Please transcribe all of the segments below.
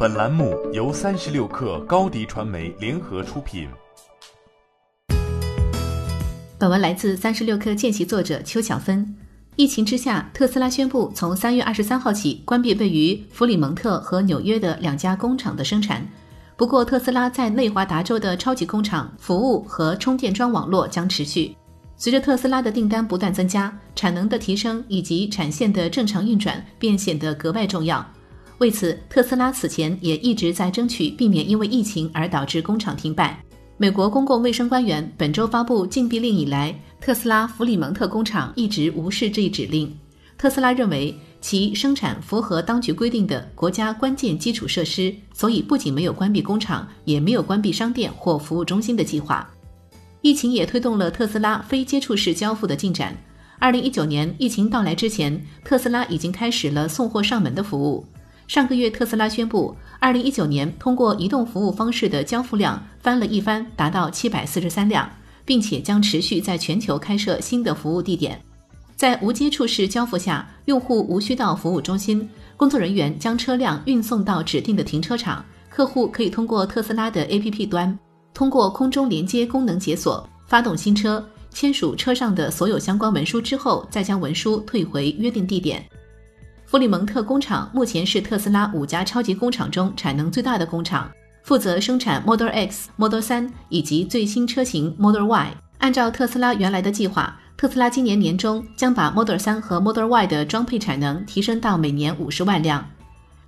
本栏目由三十六氪高低传媒联合出品。本文来自三十六氪见习作者邱小芬。疫情之下，特斯拉宣布从三月二十三号起关闭位于弗里蒙特和纽约的两家工厂的生产。不过，特斯拉在内华达州的超级工厂服务和充电桩网络将持续。随着特斯拉的订单不断增加，产能的提升以及产线的正常运转便显得格外重要。为此，特斯拉此前也一直在争取避免因为疫情而导致工厂停摆。美国公共卫生官员本周发布禁闭令以来，特斯拉弗里蒙特工厂一直无视这一指令。特斯拉认为其生产符合当局规定的国家关键基础设施，所以不仅没有关闭工厂，也没有关闭商店或服务中心的计划。疫情也推动了特斯拉非接触式交付的进展。二零一九年疫情到来之前，特斯拉已经开始了送货上门的服务。上个月，特斯拉宣布，二零一九年通过移动服务方式的交付量翻了一番，达到七百四十三辆，并且将持续在全球开设新的服务地点。在无接触式交付下，用户无需到服务中心，工作人员将车辆运送到指定的停车场，客户可以通过特斯拉的 APP 端，通过空中连接功能解锁，发动新车，签署车上的所有相关文书之后，再将文书退回约定地点。弗里蒙特工厂目前是特斯拉五家超级工厂中产能最大的工厂，负责生产 Model X、Model 3以及最新车型 Model Y。按照特斯拉原来的计划，特斯拉今年年中将把 Model 3和 Model Y 的装配产能提升到每年五十万辆。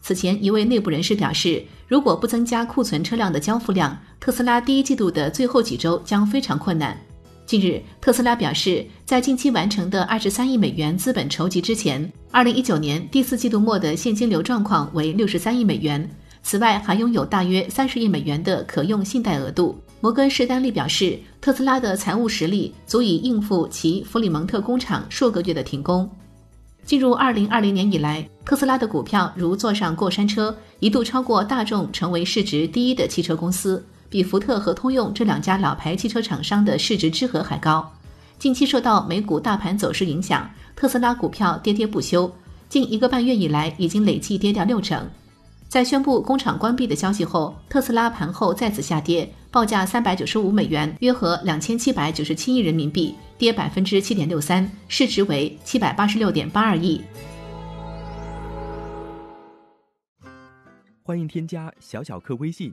此前，一位内部人士表示，如果不增加库存车辆的交付量，特斯拉第一季度的最后几周将非常困难。近日，特斯拉表示，在近期完成的二十三亿美元资本筹集之前，二零一九年第四季度末的现金流状况为六十三亿美元。此外，还拥有大约三十亿美元的可用信贷额度。摩根士丹利表示，特斯拉的财务实力足以应付其弗里蒙特工厂数个月的停工。进入二零二零年以来，特斯拉的股票如坐上过山车，一度超过大众，成为市值第一的汽车公司。比福特和通用这两家老牌汽车厂商的市值之和还高。近期受到美股大盘走势影响，特斯拉股票跌跌不休，近一个半月以来已经累计跌掉六成。在宣布工厂关闭的消息后，特斯拉盘后再次下跌，报价三百九十五美元，约合两千七百九十七亿人民币，跌百分之七点六三，市值为七百八十六点八二亿。欢迎添加小小客微信。